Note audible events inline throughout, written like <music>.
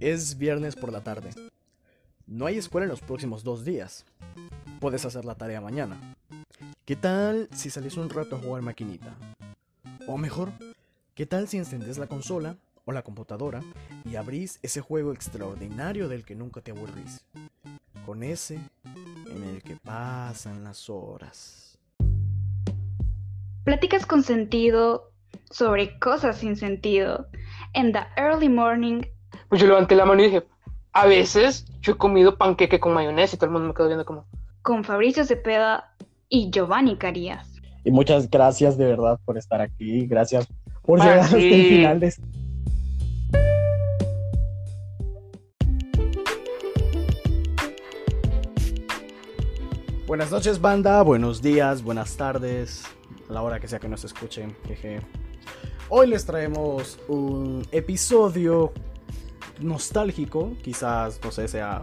Es viernes por la tarde. No hay escuela en los próximos dos días. Puedes hacer la tarea mañana. ¿Qué tal si salís un rato a jugar maquinita? O mejor, ¿qué tal si encendés la consola o la computadora y abrís ese juego extraordinario del que nunca te aburrís? Con ese en el que pasan las horas. Pláticas con sentido sobre cosas sin sentido. En the early morning. Pues yo levanté la mano y dije, a veces yo he comido panqueque con mayonesa y todo el mundo me quedó viendo como... Con Fabricio Cepeda y Giovanni Carías. Y muchas gracias de verdad por estar aquí. Gracias por llegar hasta el final de este Buenas noches, banda. Buenos días, buenas tardes. A la hora que sea que nos escuchen. Jeje. Hoy les traemos un episodio nostálgico. Quizás, no sé, sea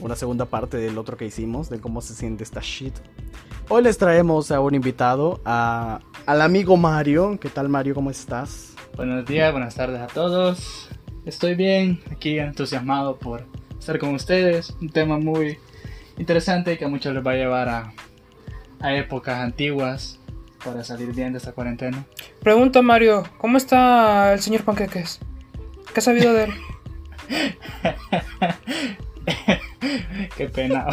una segunda parte del otro que hicimos, de cómo se siente esta shit. Hoy les traemos a un invitado, a, al amigo Mario. ¿Qué tal, Mario? ¿Cómo estás? Buenos días, buenas tardes a todos. Estoy bien, aquí entusiasmado por estar con ustedes. Un tema muy interesante que a muchos les va a llevar a, a épocas antiguas para salir bien de esta cuarentena. Pregunta Mario, ¿cómo está el señor Panqueques? ¿Qué ha sabido de él? <laughs> Qué pena.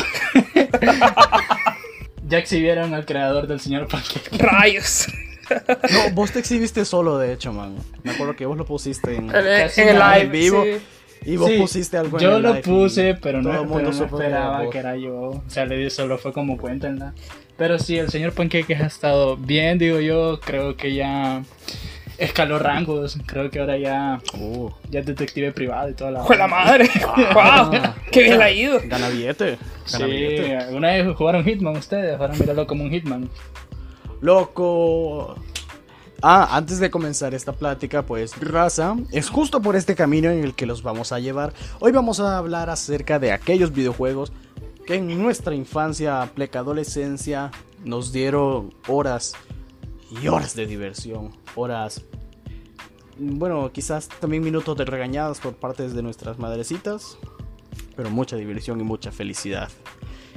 <laughs> ya exhibieron al creador del señor Panqueque. Rayos. No, vos te exhibiste solo, de hecho, man. Me acuerdo que vos lo pusiste en, En el, Casi en el live, en vivo. sí. y vos Sí, pusiste algo en Yo el lo live puse, pero todo no, pero mundo no que era esperaba que era yo. O sea, le di solo fue como cuéntenla. Pero sí, el señor Panqueques ha estado bien, digo yo. Creo que ya escaló rangos. Creo que ahora ya, Uh, ya es detective privado y toda la. ¡Jue la madre! <laughs> <laughs> Ah. ¡Wow! ¡Qué bien le ha ido! gana billete. Gana Sí, billete. alguna vez jugaron Hitman ustedes. Ahora míralo como un Hitman. Loco. Ah, antes de comenzar esta plática, pues raza, es justo por este camino en el que los vamos a llevar. Hoy vamos a hablar acerca de aquellos videojuegos que en nuestra infancia, pleca adolescencia, nos dieron horas y horas de diversión. Horas, bueno, quizás también minutos de regañadas por parte de nuestras madrecitas, pero mucha diversión y mucha felicidad.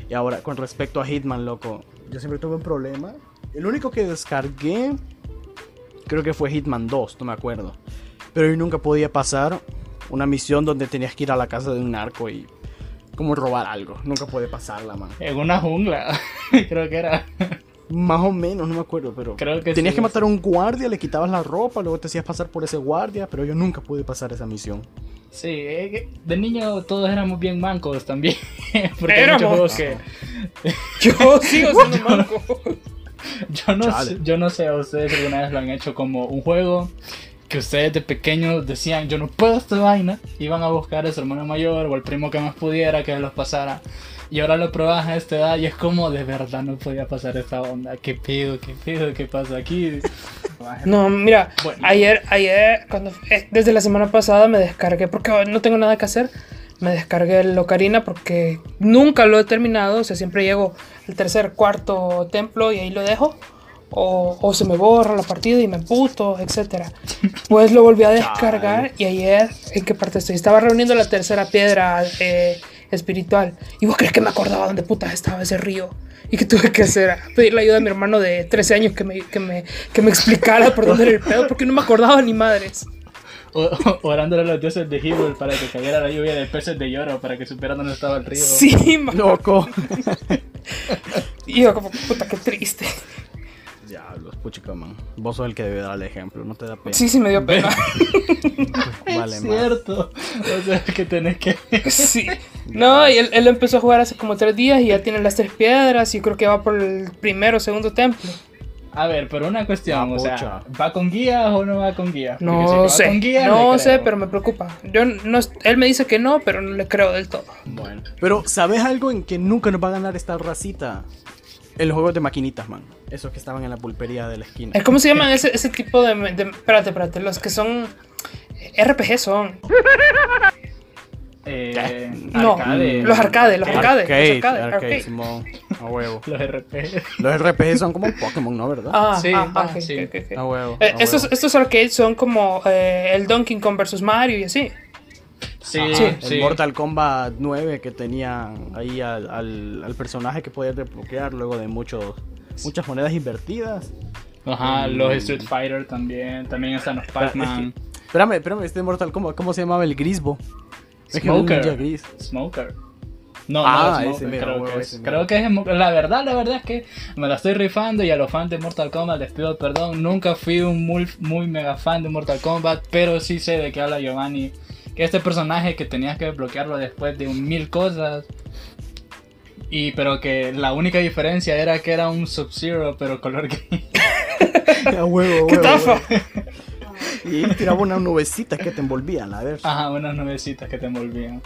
Y ahora, con respecto a Hitman, loco, yo siempre tuve un problema. El único que descargué, creo que fue Hitman 2, no me acuerdo. Pero yo nunca podía pasar una misión donde tenías que ir a la casa de un narco y como robar algo. Nunca pude pasarla, man. En una jungla. <laughs> Creo que era. Más o menos, no me acuerdo, pero Creo que tenías sí. que matar a un guardia, le quitabas la ropa, luego te hacías pasar por ese guardia, pero yo nunca pude pasar esa misión. Sí, eh, de niño todos éramos bien mancos también. <laughs> Porque hay muchos juegos que. <laughs> Yo sigo siendo manco. Yo no, Chale. sé, yo no sé a ustedes si alguna vez lo han hecho como un juego que ustedes de pequeños decían, yo no puedo esta vaina. Iban a buscar a su hermano mayor o al primo que más pudiera que los pasara. Y ahora lo probas a esta edad y es como de verdad no podía pasar esta onda. ¿Qué pido? ¿Qué pido? ¿Qué pasa aquí? <laughs> No, mira, Bueno. ayer, ayer, cuando, eh, desde la semana pasada me descargué, porque no tengo nada que hacer, me descargué el Ocarina porque nunca lo he terminado, o sea, siempre llego al tercer, cuarto templo y ahí lo dejo. O, o se me borra la partida y me puto, etc. <laughs> Pues lo volví a descargar y ayer, ¿en qué parte estoy? Estaba reuniendo la tercera piedra eh, espiritual. ¿Y vos crees que me acordaba dónde puta estaba ese río? ¿Y qué tuve que hacer? Pedirle ayuda a mi hermano de 13 años que me, que me, que me explicara por dónde era el pedo, porque no me acordaba ni madres. O- Orándole a los dioses de Hyrule para que cayera la lluvia de peces de lloro para que supieran dónde estaba el río. Sí, ma- Loco. <laughs> Y yo como, puta, qué triste. Diablos, puchica, man. Vos sos el que debe dar el ejemplo, no te da pena. Sí, sí, me dio pena. <laughs> Vale, es cierto. O sea, que tenés que... Sí. <laughs> No, y él, él empezó a jugar hace como tres días y ya tiene las tres piedras y creo que va por el primero o segundo templo. A ver, pero una cuestión, Ah, o sea. ¿va con guías o no va con guías? Si No va sé, con guías, no sé, pero me preocupa. Yo no, él me dice que no, pero no le creo del todo. Bueno. Pero, ¿sabes algo en que nunca nos va a ganar esta racita? El juego de maquinitas, man. Esos que estaban en la pulpería de la esquina. ¿Cómo se llaman ese, ese tipo de, de- Espérate, espérate, los que son... RPG son. Eh, No, arcade. los arcades, los arcades. Arcade, los arcades, arcade, arcade. Simón. A huevo. <laughs> Los RP. Los RPG son como Pokémon, ¿no? ¿Verdad? Ah, Sí, ah, ah, ok, sí. ok, ok. A huevo. Eh, a estos, huevo. estos arcades son como eh, el Donkey Kong versus Mario y así. Sí, Ajá, sí. El Mortal Kombat 9 que tenía ahí al, al- al personaje que podías desbloquear luego de muchos muchas monedas invertidas. Ajá, Mm. los Street Fighter también. También están los Pac-Man. Espérame, espérame, este Mortal Kombat, ¿cómo se llamaba el Grisbo? Smoker. gris. Smoker. No, Ah, no, ese Smoker, creo, que ese es, creo que es Smoker. La verdad, la verdad es que me la estoy rifando y a los fans de Mortal Kombat les pido perdón. Nunca fui un muy, muy mega fan de Mortal Kombat, pero sí sé de qué habla Giovanni. Que este personaje que tenías que desbloquearlo después de un mil cosas. Y pero que la única diferencia era que era un Sub-Zero, pero color gris. <laughs> A huevo, ¡Qué tafa! Y tiraba unas nubecitas que te envolvían, a ver. Ajá, unas nubecitas que te envolvían.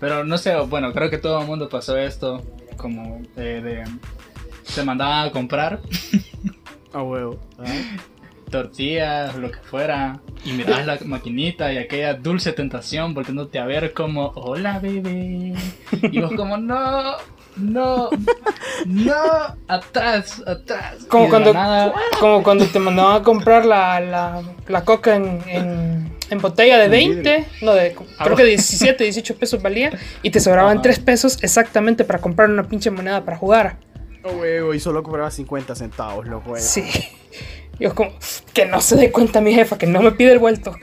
Pero no sé, bueno, creo que todo el mundo pasó esto. Como eh, de. Se mandaban a comprar A huevo. Ah. <laughs> tortillas, lo que fuera. Y mirabas la maquinita y aquella dulce tentación volviéndote a ver como, hola bebé. Y vos como, no, no, no, atrás, atrás. Como cuando, nada- como cuando te mandaban a comprar la, la, la coca en, en, en botella de En 20, no, de, creo que 17, 18 pesos valía, y te sobraban Ajá. 3 pesos exactamente para comprar una pinche moneda para jugar. A huevo, y solo cobraba 50 centavos, loco. eh. Sí. Yo como, que no se dé cuenta mi jefa, que no me pide el vuelto.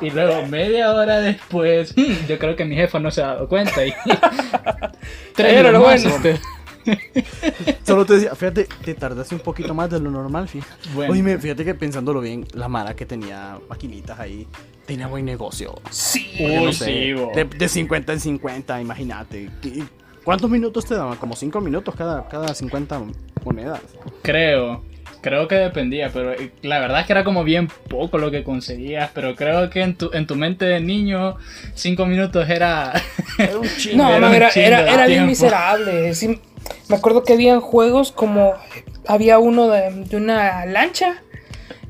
Y luego, media hora después, hmm, yo creo que mi jefa no se ha dado cuenta. Y <laughs> tres Era lo más, bueno. este, <laughs> Solo te decía, fíjate, te tardaste un poquito más de lo normal, fíjate. Bueno. Oye, fíjate que pensándolo bien, la Mara que tenía maquinitas ahí, tenía buen negocio. Sí. Uy, no sé, sí, de, de 50 en 50, imagínate. ¿Qué- ¿Cuántos minutos te daban? Como 5 minutos cada, cada 50 monedas. Creo, creo que dependía, pero eh, la verdad es que era como bien poco lo que conseguías, pero creo que en tu, en tu mente de niño, cinco minutos era... <laughs> Era un chingo. No, Era no, era, era, bien miserable. Sí, me acuerdo que habían juegos como. Había uno de, de una lancha.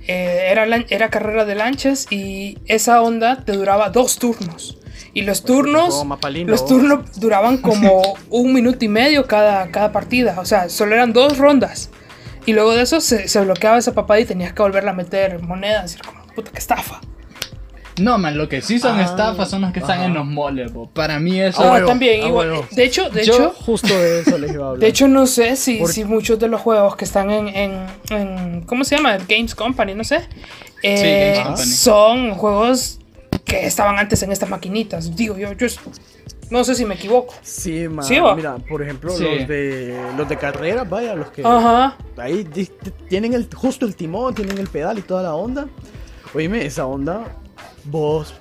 eh, era, era carrera de lanchas y esa onda te duraba dos turnos. Y los turnos. juego mapalino. Los turnos duraban como un minuto y medio cada, cada partida. O sea, solo eran dos rondas. Y luego de eso se, se bloqueaba esa papada y tenías que volverla a meter monedas. Y era como, puta, qué estafa. No, man, lo que sí son Ah, estafas son los que están en los moles, bo. Para mí eso... Ah, Ah, también, ah, igual. De hecho, de Yo- hecho, Justo de eso les iba a <laughs> hablar. De hecho, no sé si, si muchos de los juegos que están en, en- en- ¿cómo se llama? Games Company, no sé. eh, Games Company. Son juegos que estaban antes en estas maquinitas. Digo, yo, yo no sé si me equivoco. Sí, man. Sí. Mira, por ejemplo, Sí. los de los de carrera, vaya, los que Ajá. ahí tienen el justo el timón, tienen el pedal y toda la onda. Oíme, esa onda vos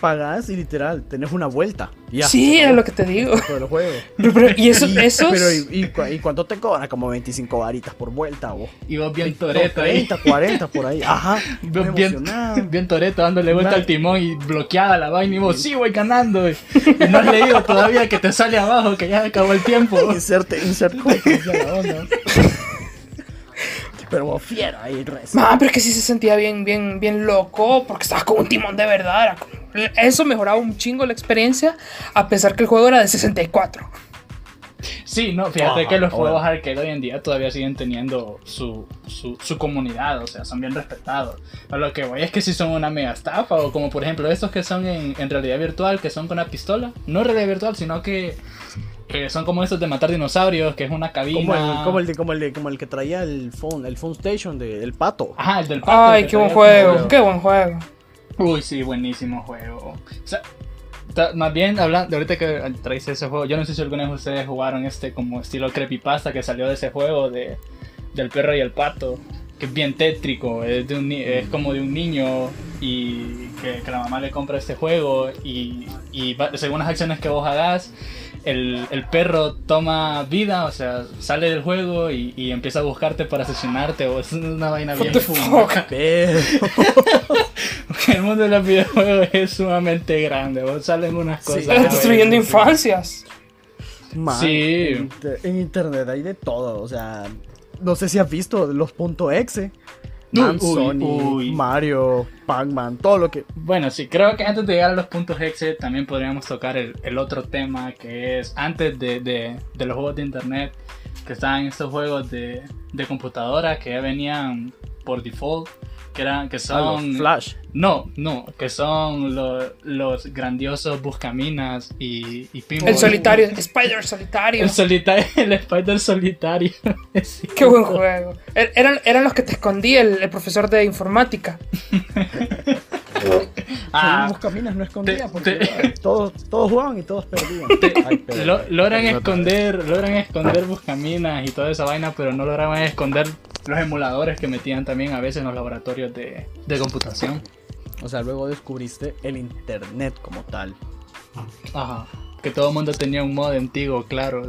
pagás y literal tenés una vuelta. y Ya, sí, acabó lo que te digo. todo el juego. <laughs> Pero, pero- y eso, <laughs> Y- esos. Pero ¿y, y, cu- y cuánto te cobra? Como 25 varitas por vuelta, vos. Y vos bien toreto ahí. 30, 40 por ahí. Ajá. <laughs> Bien, bien, bien toreto dándole vuelta Una- al timón y bloqueada la vaina y vos, sí, voy ganando. Y, y no has leído todavía que te sale abajo, que ya acabó el tiempo. Inserte, insert Pero vos fiero ahí, res. Man, pero es que sí se sentía bien, bien, bien loco, porque estabas con un timón de verdad. Eso mejoraba un chingo la experiencia, a pesar que el juego era de 64. Sí, no, fíjate Ajá, que los bueno. juegos arcade hoy en día todavía siguen teniendo su, su, su comunidad, o sea, son bien respetados. A lo que voy es que si son una mega estafa, o como por ejemplo estos que son en, en realidad virtual, que son con una pistola, no realidad virtual, sino que, que son como estos de matar dinosaurios, que es una cabina. Como el, como, el de, como, el de, como el que traía el phone, el phone station de, del pato. Ajá, el del pato, Ay, qué buen juego, qué buen juego. Uy, sí, buenísimo juego. O sea, ta- más bien, hablando, ahorita que traes ese juego, yo no sé si algunos de ustedes jugaron este como estilo creepypasta que salió de ese juego de, del perro y el pato, que es bien tétrico, es, de un, es como de un niño y que, que la mamá le compra este juego y, y va- según las acciones que vos hagas, el, el perro toma vida, o sea, sale del juego y, y empieza a buscarte para asesinarte, o es una vaina What bien <laughs> El mundo de los videojuegos es sumamente grande. Vos salen unas Sí. cosas. Estás destruyendo infancias. man, Sí. En, en internet hay de todo. O sea, no sé si has visto los punto .exe. Man, Uy, Sony, uy. Mario, Pac-Man, todo lo que. Bueno, sí, creo que antes de llegar a los puntos exe también podríamos tocar el, el otro tema que es antes de, de- de los juegos de internet, que estaban estos juegos de, de computadora que ya venían por default, que, eran, que Ah, los son... Flash. No, no, que son lo- los grandiosos Buscaminas y, y Pinball. El solitario, Spider solitario. El solitario, <laughs> el Spider solitario. <laughs> Qué buen juego. Er- Eran, eran los que te escondía el, el profesor de informática. <laughs> Ah, Buscaminas no escondía te- porque te- todos, todos jugaban y todos perdían. Ay, pero- lo- logran esconder, logran esconder Buscaminas y toda esa vaina, pero no lograban esconder los emuladores que metían también a veces en los laboratorios de, de computación. O sea, luego descubriste el internet como tal. Ajá. Que todo el mundo tenía un mod antiguo, claro.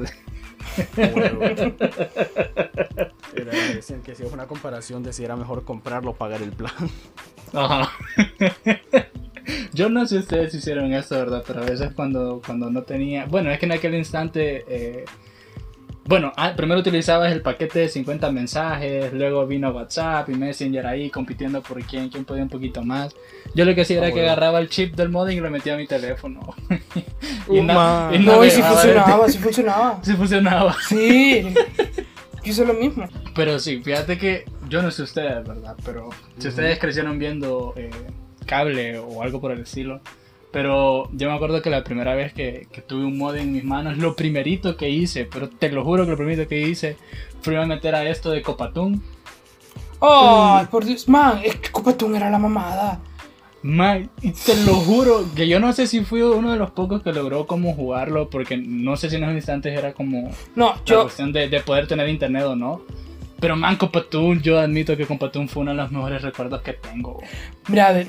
Era, decían que si es una comparación de si era mejor comprarlo o pagar el plan. Ajá. Yo no sé si ustedes hicieron eso, ¿verdad? Pero a veces cuando, cuando no tenía... Bueno, es que en aquel instante... eh, Bueno, ah, primero utilizabas el paquete de 50 mensajes, luego vino WhatsApp y Messenger ahí compitiendo por quién, quién podía un poquito más. Yo lo que hacía era Ah, que bueno. agarraba el chip del modem y lo metía a mi teléfono. <laughs> Uh, na- man. No, y si funcionaba, <laughs> si funcionaba. Sí funcionaba. Sí. <laughs> Yo hice lo mismo. Pero sí, fíjate que yo no sé ustedes, ¿verdad? Pero si ustedes crecieron viendo eh, cable o algo por el estilo. Pero yo me acuerdo que la primera vez que, que tuve un mod en mis manos, lo primerito que hice, pero te lo juro que lo primerito que hice fue a meter a esto de Copatún. Ay, por Dios, man, es que Copatún era la mamada. Man, y te lo juro que yo no sé si fui uno de los pocos que logró como jugarlo, porque no sé si en esos instantes era como No, la yo, cuestión de, de poder tener internet o no. Pero man, Copatún, yo admito que Copatún fue uno de los mejores recuerdos que tengo. mira, a ver,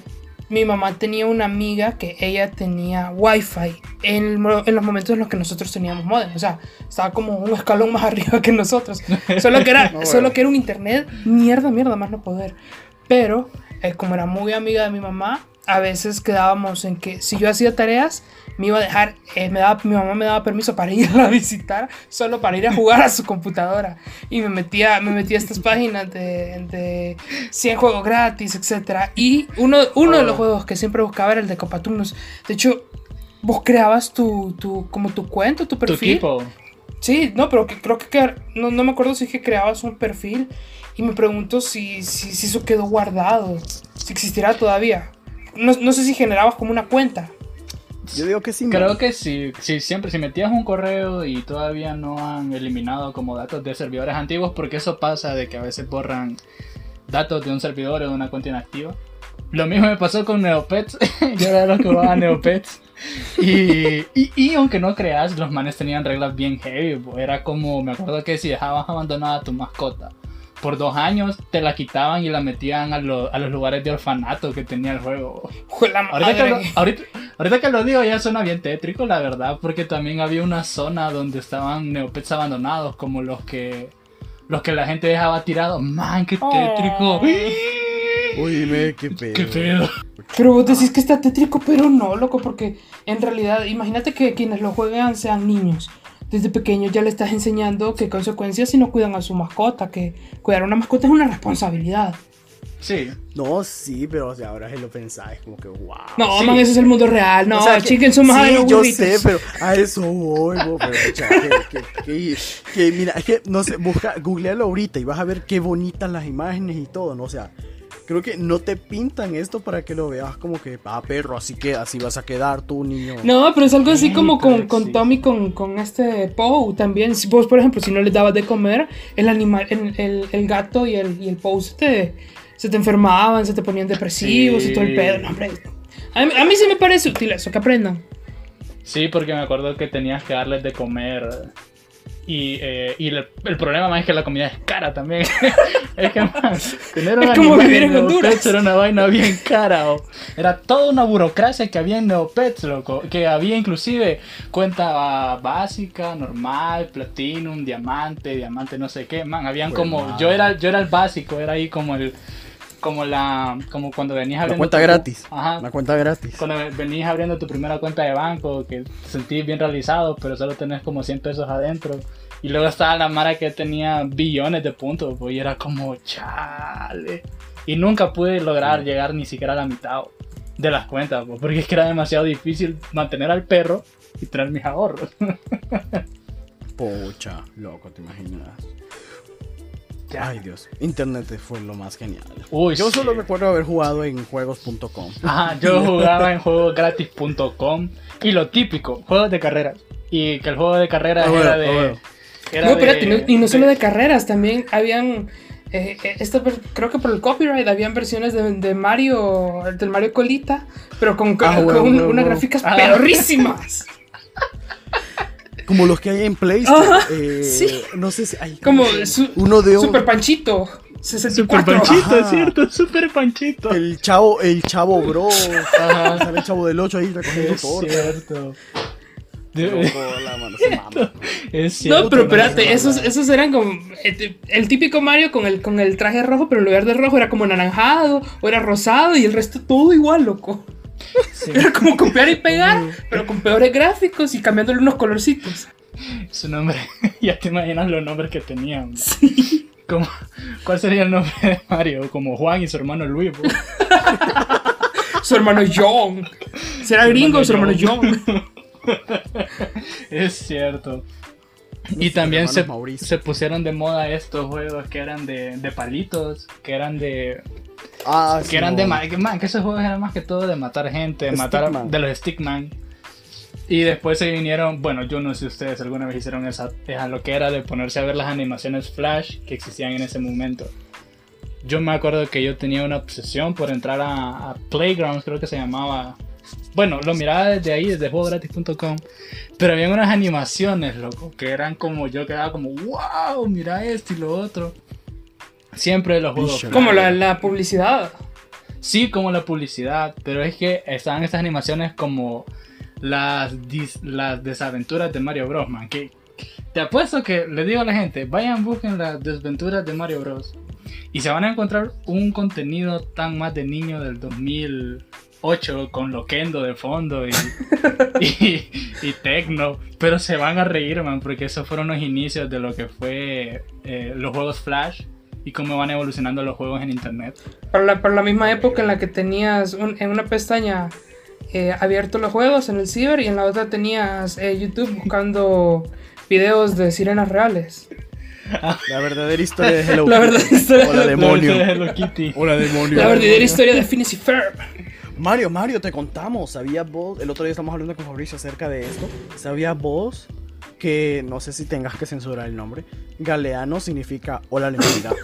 mi mamá tenía una amiga que ella tenía wifi en, en los momentos en los que nosotros teníamos modem. O sea, estaba como un escalón más <laughs> arriba que nosotros. Solo que era, <laughs> No, solo que era un internet, mierda, mierda, más no poder. Pero, eh, como era muy amiga de mi mamá, a veces quedábamos en que si yo hacía tareas, me iba a dejar, eh, me daba, mi mamá me daba permiso para irla a <laughs> visitar, solo para ir a jugar a su computadora. Y me metía, me metía a estas <laughs> páginas de, de 100 juegos gratis, etc. Y uno, uno de los juegos que siempre buscaba era el de Copatunos. De hecho, vos creabas tu, tu, como tu cuenta, tu Tu perfil. equipo. Sí, no, pero que, creo que, que- no, no me acuerdo si es que creabas un perfil y me pregunto si, si, si eso quedó guardado, si existirá todavía. No, no sé si generabas como una cuenta. Yo digo que sí. Creo man. que sí, sí, siempre si metías un correo y todavía no han eliminado como datos de servidores antiguos, porque eso pasa de que a veces borran datos de un servidor o de una cuenta inactiva. Lo mismo me pasó con Neopets, <laughs> yo era de los que jugaba Neopets. Y, y, y aunque no creas, los manes tenían reglas bien heavy. bo. Era como, me acuerdo que si dejabas abandonada a tu mascota por dos años, te la quitaban y la metían a, lo- a los lugares de orfanato que tenía el juego. <laughs> Ahorita que, lo, ahorita, ahorita que lo digo ya suena bien tétrico, la verdad, porque también había una zona donde estaban neopets abandonados, como los que los que la gente dejaba tirados. Man, qué tétrico. <laughs> Uy, me, qué pedo. Qué pedo. Pero vos decís que está tétrico, pero no, loco, porque en realidad, imagínate que quienes lo juegan sean niños. Desde pequeños ya le estás enseñando qué consecuencias si no cuidan a su mascota, que cuidar a una mascota es una responsabilidad. Sí. No, sí, pero o sea, ahora que lo pensáis, como que wow. No, Sí. man, ese es el mundo real. No, O sea, que- chiquen su madre sí, los yo sé, pero a eso voy, bo, pero, pucha, que, que- que- que, mira, es que, no sé, busca, googlealo ahorita y vas a ver qué bonitas las imágenes y todo, ¿no? O sea, creo que no te pintan esto para que lo veas como que, ah, perro, así que así vas a quedar tú, niño. No, pero es algo así Sí, como con, con. Tommy, con, con este Poe también. Si vos, por ejemplo, si no les dabas de comer, el animal, el, el- el gato y el, y el Poe se te, se te enfermaban, se te ponían depresivos y todo el pedo. No, hombre. A, mí- a mí sí me parece útil eso, que aprendan. Sí, porque me acuerdo que tenías que darles de comer. Y, eh, y el, el problema más es que la comida es cara también. <laughs> es que, man, tener un Es como animal vivir en Neopets Honduras. Era una vaina bien cara. o- Era toda una burocracia que había en Neopets, loco. Que había inclusive cuenta básica, normal, platinum, diamante, diamante no sé qué. Man, habían Pues, como... Yo era, yo era el básico, era ahí como el... Como la... Como cuando venías La abriendo... cuenta tu- gratis. Ajá. La cuenta gratis. Cuando venís abriendo tu primera cuenta de banco, que te sentís bien realizado, pero solo tenés como 100 pesos adentro. Y luego estaba la Mara que tenía billones de puntos, pues, y era como, chale. Y nunca pude lograr llegar ni siquiera a la mitad de las cuentas, pues, porque es que era demasiado difícil mantener al perro y tener mis ahorros. <laughs> Pocha, loco, te imaginas. Ya. Ay Dios, internet fue lo más genial. Uy, Yo sí. solo recuerdo haber jugado en juegos.com. Ajá, <laughs> yo jugaba en juegosgratis.com y lo típico, juegos de carreras. Y que el juego de carreras Ah, bueno, era ah, de. bueno. era No, de- espérate, no- y no solo de carreras, también habían. eh, eh, esta creo que por el copyright habían versiones de, de Mario, del Mario Colita, pero con, con, Ah, con unas gráficas Ah. pedorrísimas. Como los que hay en PlayStation. Ajá, eh, sí. No sé si hay. Como Uno de Super Panchito, Super 64. Panchito, Ajá. es cierto, Super Panchito. El chavo, el chavo bro. <laughs> Ajá. Sale el chavo del 8 ahí recogiendo Es torta. cierto. Loco, la mano, se mama. Es cierto. No, pero espérate, esos, esos eran como eh, el típico Mario con el, con el traje rojo, pero en lugar de rojo era como anaranjado o era rosado y el resto todo igual, loco. Sí. <laughs> Era como copiar y pegar, pero con peores gráficos y cambiándole unos colorcitos. Su nombre, <laughs> ya te imaginas los nombres que tenían. Como, ¿Cuál sería el nombre de Mario? Como Juan y su hermano Luis. <laughs> Su hermano John. ¿Será gringo su hermano John? Es cierto. Y también se, Mauricio. se pusieron de moda estos juegos que eran de, de palitos, que eran de... Ah, Que eran de... man, que esos juegos eran más que todo de matar gente, de matar de los Stickman. Y después se vinieron, bueno, yo no sé si ustedes alguna vez hicieron esa, esa lo que era de ponerse a ver las animaciones flash que existían en ese momento. Yo me acuerdo que yo tenía una obsesión por entrar a, a Playgrounds, creo que se llamaba. Bueno, lo miraba desde ahí, desde juegogratis.com. Pero había unas animaciones, loco, que eran como yo quedaba como, wow, mira esto y lo otro. Siempre los juegos. Como la, la publicidad. Sí, como la publicidad, pero es que estaban estas animaciones como las, dis- las desaventuras de Mario Bros. Man, que te apuesto que le digo a la gente, vayan busquen las desventuras de Mario Bros. Y se van a encontrar un contenido tan más de niño del 2008 con Loquendo de fondo y, <laughs> y, y Tecno, pero se van a reír, man, porque esos fueron los inicios de lo que fue eh, los juegos Flash y cómo van evolucionando los juegos en internet. Para la, para la misma época en la que tenías un- en una pestaña eh, abierto los juegos en el ciber y en la otra tenías eh, YouTube buscando videos de sirenas reales. La verdadera historia de Hello <laughs> La Kitty. verdadera historia Hola, de- demonio. La de Hello Kitty. Hola, demonio. La verdadera historia de Phineas y Ferb. Mario, Mario, te contamos. ¿Sabías vos? El otro día estamos hablando con Fabricio acerca de esto. ¿Sabías vos que, no sé si tengas que censurar el nombre, Galeano significa hola, mentira? <laughs>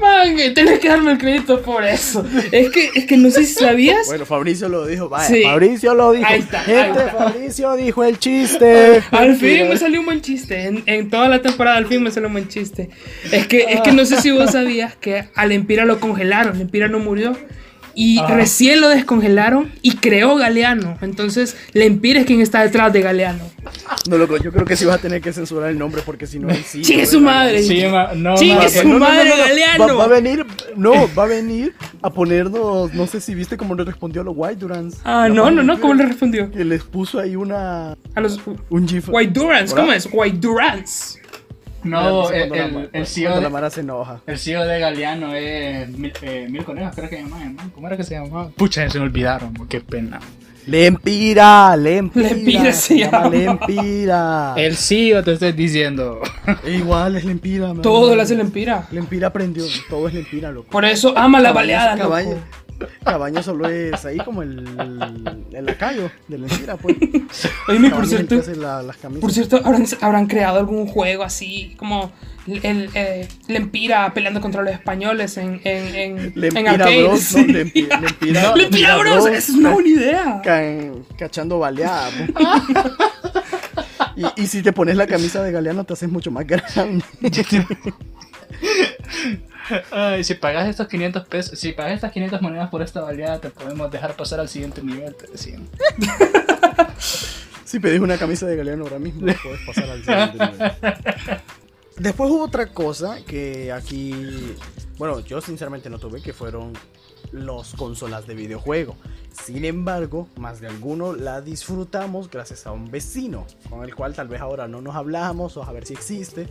Man, tenés que darme el crédito por eso. Es que, es que no sé si sabías. bueno, Fabricio lo dijo. Vaya, Sí. Fabricio lo dijo. Ahí está, ahí Gente, está. Fabricio dijo el chiste. Al fin me salió un buen chiste. En, en toda la temporada al fin me salió un buen chiste. Es que, es que no sé si vos sabías que al Empira lo congelaron. Empira no murió. Y Ajá. recién lo descongelaron y creó Galeano. Entonces, Lempira es quien está detrás de Galeano. No, loco, yo creo que sí vas a tener que censurar el nombre porque si no, <laughs> sí. ¡Chingue no, su madre! Sí, ma- no, Chingue ma- su madre, Galeano. Va, va a venir, no, va a venir a ponernos, no sé si viste cómo le respondió a los White Durans. Ah, no, no, no. ¿Cómo le respondió? Que les puso ahí una, A los un gif. White Durans. ¿Cómo es? White Durans. No, el, la el, CEO la de, Mara se enoja. el CEO de Galeano es Mil, eh, Mil Conejos, creo que se llamaba. man. ¿Cómo era que se llamaba? Pucha, se me olvidaron, qué pena. Lempira, Lempira. Lempira se llama. Lempira. El CEO te estoy diciendo. Igual es Lempira. man. Todo lo hace Lempira. Lempira aprendió, todo es Lempira, loco. Por eso ama la baleada, Cabaña, loco. Cabaña solo es ahí como el, el lacayo de Lempira, pues. <laughs> Oíme, por cierto, la- las. Por cierto, ¿habrán, habrán creado algún juego así como el, eh, Lempira peleando contra los españoles en, en, en, en Lempira arcades? Bros, ¿no? <laughs> Lempira, Lempira, Lempira Bros, esa es una buena idea. ca- cachando baleada. po. <laughs> y, y si te pones la camisa de Galeano te haces mucho más grande. Ay, si pagas estos 500 pesos, si pagas estas 500 monedas por esta baleada, te podemos dejar pasar al siguiente nivel, te decían. <laughs> Si pedís una camisa de Galeano ahora mismo, puedes pasar al siguiente nivel. Después hubo otra cosa que aquí, bueno, yo sinceramente no tuve, que fueron los consolas de videojuego. Sin embargo, más de alguno la disfrutamos gracias a un vecino, con el cual tal vez ahora no nos hablamos o a ver si existe,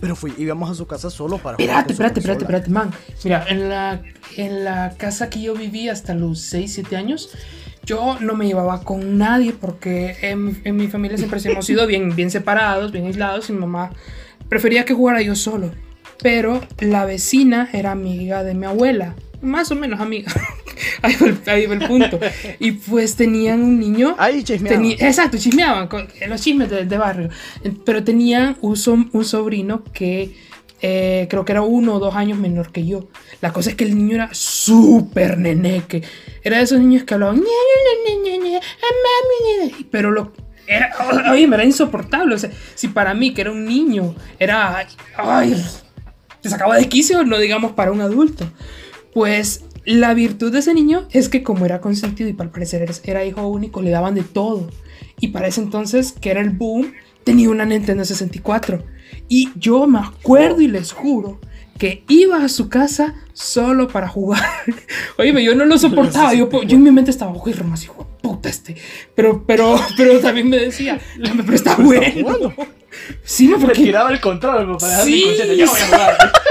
pero fui, íbamos a su casa solo para. Espérate, espérate, espérate, espérate, man. Mira, en la, en la casa que yo viví hasta los 6, 7 años, yo no me llevaba con nadie porque en, en mi familia siempre hemos sido bien, bien separados, bien aislados y mi mamá prefería que jugara yo solo. Pero la vecina era amiga de mi abuela. Más o menos amiga. <laughs> ahí, va el, ahí va el punto. Y pues tenían un niño. Ahí chismeaban. Exacto, chismeaban, con- los chismes de, de barrio. Pero tenían un, so- un sobrino que eh, creo que era uno o dos años menor que yo. La cosa es que el niño era súper neneque. Era de esos niños que hablaban. Pero lo. Era, <laughs> oye, me era insoportable. O sea, si para mí, que era un niño, era. Ay, te sacaba de quicio, no digamos para un adulto. Pues la virtud de ese niño es que como era consentido y para parecer era- hijo único, le daban de todo. Y para ese entonces, que era el boom, tenía una Nintendo 64. Y yo me acuerdo y les juro que iba a su casa solo para jugar. <laughs> Oye, yo no lo soportaba. Yo, yo en mi mente estaba, uy, Romas, hijo de puta este. Pero, pero, <laughs> pero también me decía, "Dame, pero está bueno. Sí, no, porque tiraba el control para Sí. inconsciente. Yo voy a jugar. <laughs>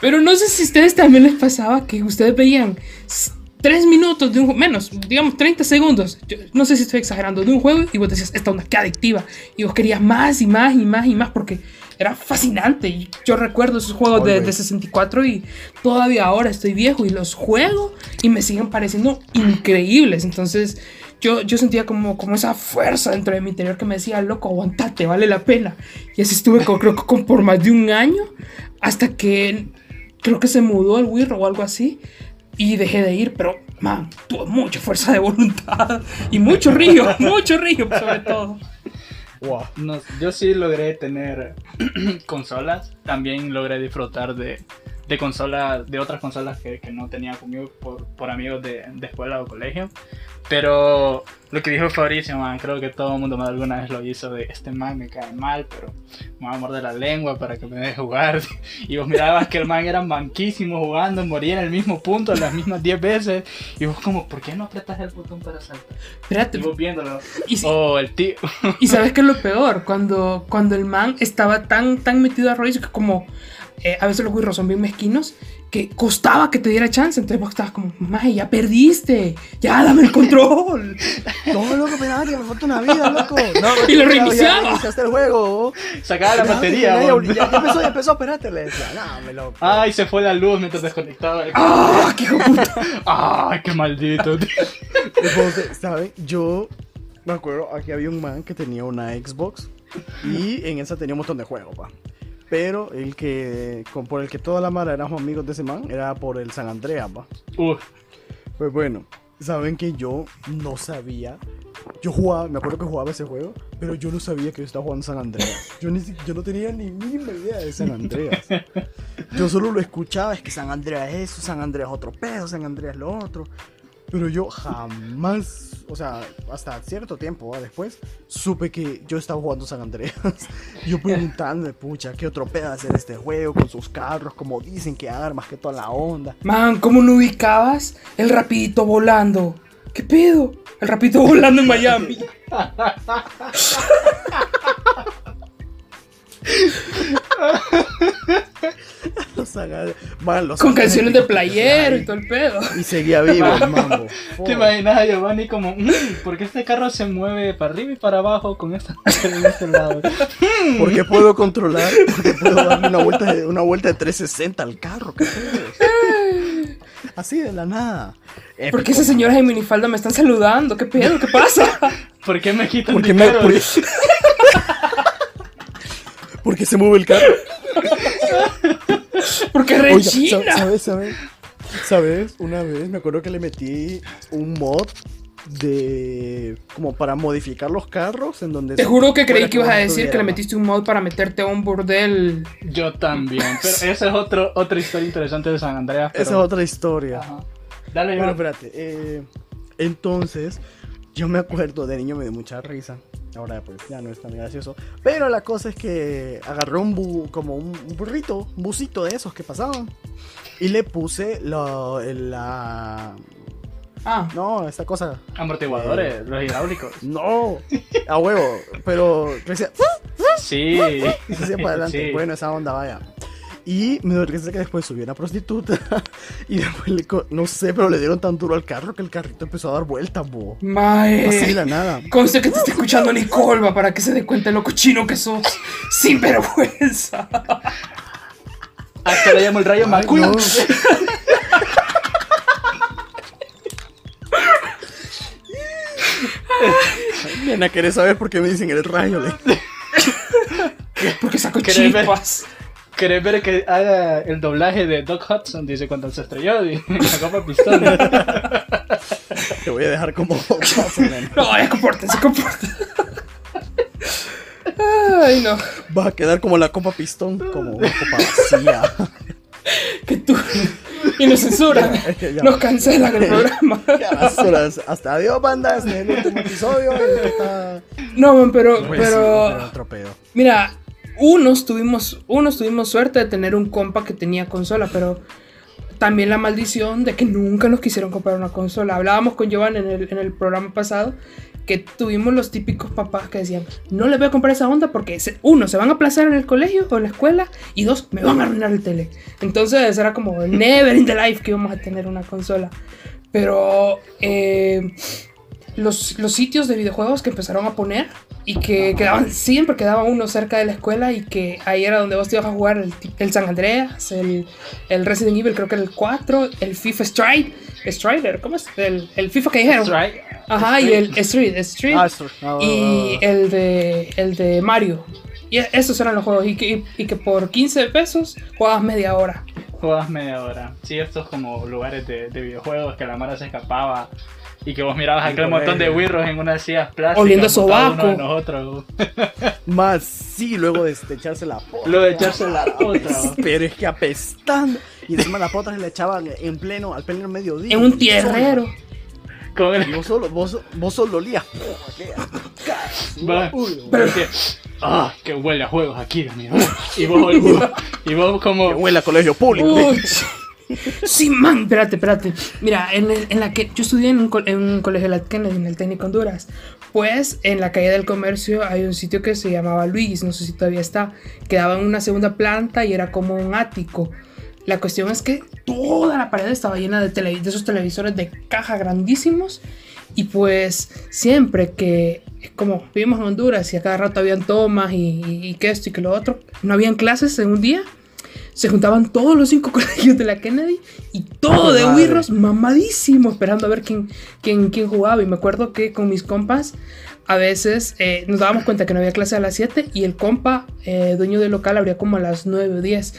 Pero no sé si a ustedes también les pasaba que ustedes veían tres minutos de un juego, menos, digamos 30 segundos, yo no sé si estoy exagerando, de un juego y vos decías, esta onda qué adictiva. Y vos querías más y más y más y más porque era fascinante. Y yo recuerdo esos juegos de, de 64 y todavía ahora estoy viejo y los juego y me siguen pareciendo increíbles. Entonces yo, yo sentía como, como esa fuerza dentro de mi interior que me decía, loco, aguantate, vale la pena. Y así estuve con- creo que con por más de un año hasta que creo que se mudó el Wirro o algo así y dejé de ir, pero man, tuve mucha fuerza de voluntad y mucho río, <laughs> mucho río sobre todo. Wow. No, yo sí logré tener <clears throat> consolas. También logré disfrutar de, de consolas, de otras consolas que, que no tenía conmigo por, por amigos de, de escuela o colegio. Pero lo que dijo Fabricio, man, creo que todo el mundo más alguna vez lo hizo de este man me cae mal, pero me va a morder la lengua para que me deje jugar. <laughs> Y vos mirabas que el man era manquísimo jugando, moría en el mismo punto las mismas 10 veces. Y vos como, ¿por qué no apretas el botón para saltar? Espérate, Y vos viéndolo. y, si- O el tío. y <laughs> sabes qué es lo peor, cuando, cuando el man estaba tan, tan metido a rollo que como eh, a veces los Wirros son bien mezquinos, que costaba que te diera chance, entonces vos estabas como, maje, ya perdiste, ya dame el control. <laughs> No, loco, espera, que me falta una vida, loco. <laughs> No, Y lo reiniciaba. Ya el juego. Sacaba la batería. Ya, vos. ya, ya empezó, ya empezó, espérate, le decía. No, me loco. Ay, se fue la luz mientras desconectaba el <laughs> ¡Ah, qué puta! Ay, qué maldito. Entonces, ¿saben? Yo me acuerdo, aquí había un man que tenía una Xbox y en esa tenía un montón de juegos, pa. Pero el que, con- por el que toda la mara éramos amigos de ese man era por el San Andreas, pa. Uf, Pues bueno, saben que yo no sabía. Yo jugaba, me acuerdo que jugaba ese juego, pero yo no sabía que yo estaba jugando San Andreas. Yo, ni, yo no tenía ni mínima idea de San Andreas. Yo solo lo escuchaba, es que San Andreas es eso, San Andreas otro pedo, San Andreas lo otro. Pero yo jamás, o sea, hasta cierto tiempo después, supe que yo estaba jugando San Andreas. <laughs> Yo preguntándome, pucha, ¿qué otro pedo hacer este juego con sus carros? Como dicen que armas, que toda la onda. Man, ¿cómo no ubicabas el rapidito volando? ¿Qué pedo? El rapidito volando en Miami. <laughs> <laughs> Con canciones de playero y todo el pedo. Y seguía vivo el mambo. <laughs> ¿Te imaginas a Giovanni como, "Mm, ¿por qué este carro se mueve para arriba y para abajo con esta <laughs> en este lado? <laughs> ¿Por qué puedo controlar? Porque puedo darle una vuelta de, una vuelta de 360 al carro. ¿qué pedo? Así de la nada. ¿Por qué esas señoras en minifalda me están saludando? ¿Qué pedo? ¿Qué pasa? ¿Por qué me quitan ¿Por qué me dinero? por... ¿Por qué se mueve el carro? Porque Oiga, rechina. ¿sabes, sabes? ¿Sabes? Una vez me acuerdo que le metí un mod de como para modificar los carros en donde Te se juro que creí que ibas a decir que le metiste un mod para meterte a un bordel. Yo también, pero <laughs> esa es otro, otra historia interesante de San Andreas. Esa es otra historia. Ajá. Dale, Bueno, espérate. eh, entonces, yo me acuerdo de niño me dio mucha risa. Ahora pues ya no es tan gracioso. Pero la cosa es que agarré un bu como un burrito, un busito de esos que pasaban. Y le puse lo, el- la... Ah, No, esta cosa. Amortiguadores, los hidráulicos. No, a huevo. Pero Sí. <laughs> para adelante. Sí. Bueno, esa onda vaya. Y me risa que después subió una prostituta. <laughs> Y después, le no sé, pero le dieron tan duro al carro que el carrito empezó a dar vueltas, bo. Así de Mae. la nada. Conste que te está escuchando Nicole, va, para que se dé cuenta de lo cochino que sos. Sin vergüenza. Hasta le llamo el rayo Ay, McQueen. no. <laughs> Nena, ¿querés saber por qué me dicen el rayo? Le- Porque saco ¿Querés ver? ¿Querés ver que haga el doblaje de Doc Hudson? Dice cuando se estrelló y <laughs> la copa pistón. <laughs> Te voy a dejar como. No, ya compórtense, compórtense. Ay, no. Vas a quedar como la copa pistón, como una copa vacía. <laughs> Que tú. Y nos censuran. Es que ya- Nos cancelan el programa. Ya. Hasta adiós, bandas. En el último episodio. está- No, man, pero. Pues sí, pero. otro pedo. Mira, unos tuvimos, unos tuvimos suerte de tener un compa que tenía consola, pero también la maldición de que nunca nos quisieron comprar una consola. Hablábamos con Jovan en el, en el programa pasado que tuvimos los típicos papás que decían, no les voy a comprar esa onda porque uno, se van a aplazar en el colegio o en la escuela y dos, me van a arruinar el tele. Entonces era como never in the life que íbamos a tener una consola. Pero eh, los, los sitios de videojuegos que empezaron a poner y que quedaban, siempre quedaba uno cerca de la escuela y que ahí era donde vos te ibas a jugar el, San Andreas, el, el Resident Evil, creo que era el 4, el FIFA Stride, Strider, ¿cómo es? El, el FIFA que dijeron. Ajá, y el Street, Street Ah, esto. Ah, y el de, el de Mario. Y esos eran los juegos. Y que, y que por 15 pesos jugabas media hora. Juegas media hora. Sí, estos como lugares de, de videojuegos que la mara se escapaba y que vos mirabas El aquel montón de wirros en unas sillas plásticas. Oliendo sobaco. nosotros. Más <laughs> sí, luego de echarse la <laughs> pota. Lo de echarse la otra. Pero es que apestando. Y encima las potas se le echaban en pleno, al pleno mediodía. En un tierrero. Con el... vos solo, vos, vos solo olías. Va. Ah, que huele a juegos aquí, mío. Y vos, y vos, y vos que como... huele a colegio público. Sí, man, espérate, espérate. Mira, en, la que yo estudié en un, colegio de en el Técnico Honduras. Pues en la calle del comercio hay un sitio que se llamaba Luis, no sé si todavía está. Quedaba en una segunda planta y era como un ático. La cuestión es que toda la pared estaba llena de, tele- de esos televisores de caja grandísimos. Y pues siempre que, como vivimos en Honduras y a cada rato habían tomas y, y- y que esto y que lo otro, no habían clases en un día, se juntaban todos los cinco <laughs> colegios de la Kennedy y todo de. Wirros mamadísimo, esperando a ver quién, quién, quién jugaba. Y me acuerdo que con mis compas a veces eh, nos dábamos cuenta que no había clase a las 7 y el compa, eh, dueño del local, abría como a las 9 o 10.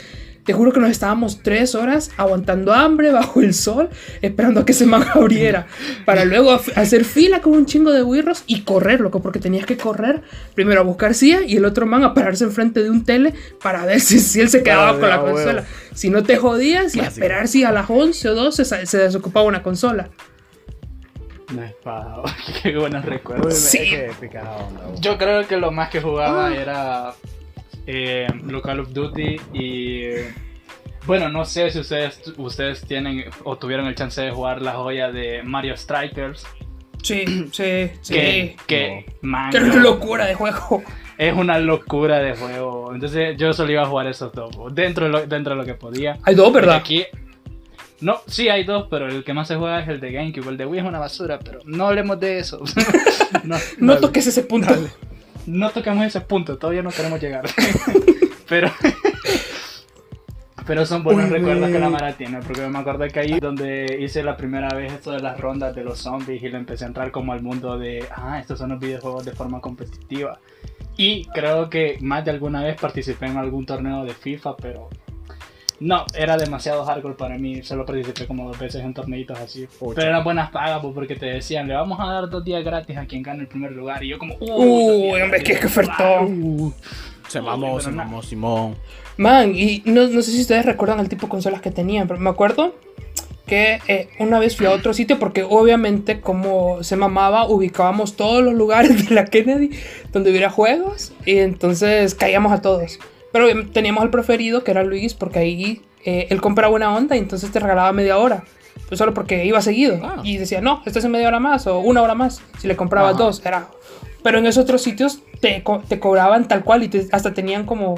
Te juro que nos estábamos tres horas aguantando hambre <laughs> bajo el sol, esperando a que ese man abriera, para luego hacer fila con un chingo de wirros y correr, loco, porque tenías que correr primero a buscar silla y el otro man a pararse enfrente de un tele para ver si, si él se quedaba Ah, con la ah, consola. Si no te jodías y a esperar si a las 11 o 12 se, se desocupaba una consola. No es paja, <laughs> qué buenos recuerdos. Sí. Qué onda. Yo creo que lo más que jugaba era eh, lo Call of Duty y bueno, no sé si ustedes ustedes tienen o tuvieron el chance de jugar la joya de Mario Strikers. Sí, sí, sí. Que, que man, Qué locura de juego. es una locura de juego. Entonces yo solo iba a jugar esos dos dentro de lo, dentro de lo que podía. Hay dos, ¿verdad? Aquí no, sí hay dos, pero el que más se juega es el de GameCube. El de Wii es una basura, pero no hablemos de eso. <laughs> no, toques ese punto. No tocamos ese punto, todavía no queremos llegar. <laughs> pero pero son buenos Uy, recuerdos que la. Mara tiene, porque me acuerdo que ahí donde hice la primera vez esto de las rondas de los zombies y le empecé a entrar como al mundo de, ah, estos son los videojuegos de forma competitiva. Y creo que más de alguna vez participé en algún torneo de FIFA, pero no, era demasiado hardcore para mí. Solo participé como dos veces en torneitos así. Pero eran buenas pagas, pues, porque te decían, le vamos a dar dos días gratis a quien gane el primer lugar. Y yo como, "Uh, Uy, hombre, qué ofertón. Se mamó, se no. mamó, Simón. Man, y no, no sé si ustedes recuerdan el tipo de consolas que tenían, pero me acuerdo que eh, una vez fui a otro sitio porque obviamente como se mamaba ubicábamos todos los lugares de la Kennedy donde hubiera juegos y entonces caíamos a todos. Pero obviamente teníamos el preferido que era Luis porque ahí eh, él compraba buena onda y entonces te regalaba media hora. Pues solo porque iba seguido. Ah. Y decía, no, estás en media hora más o una hora más. Si le comprabas dos, era... Pero en esos otros sitios te, co- te cobraban tal cual y te- hasta tenían como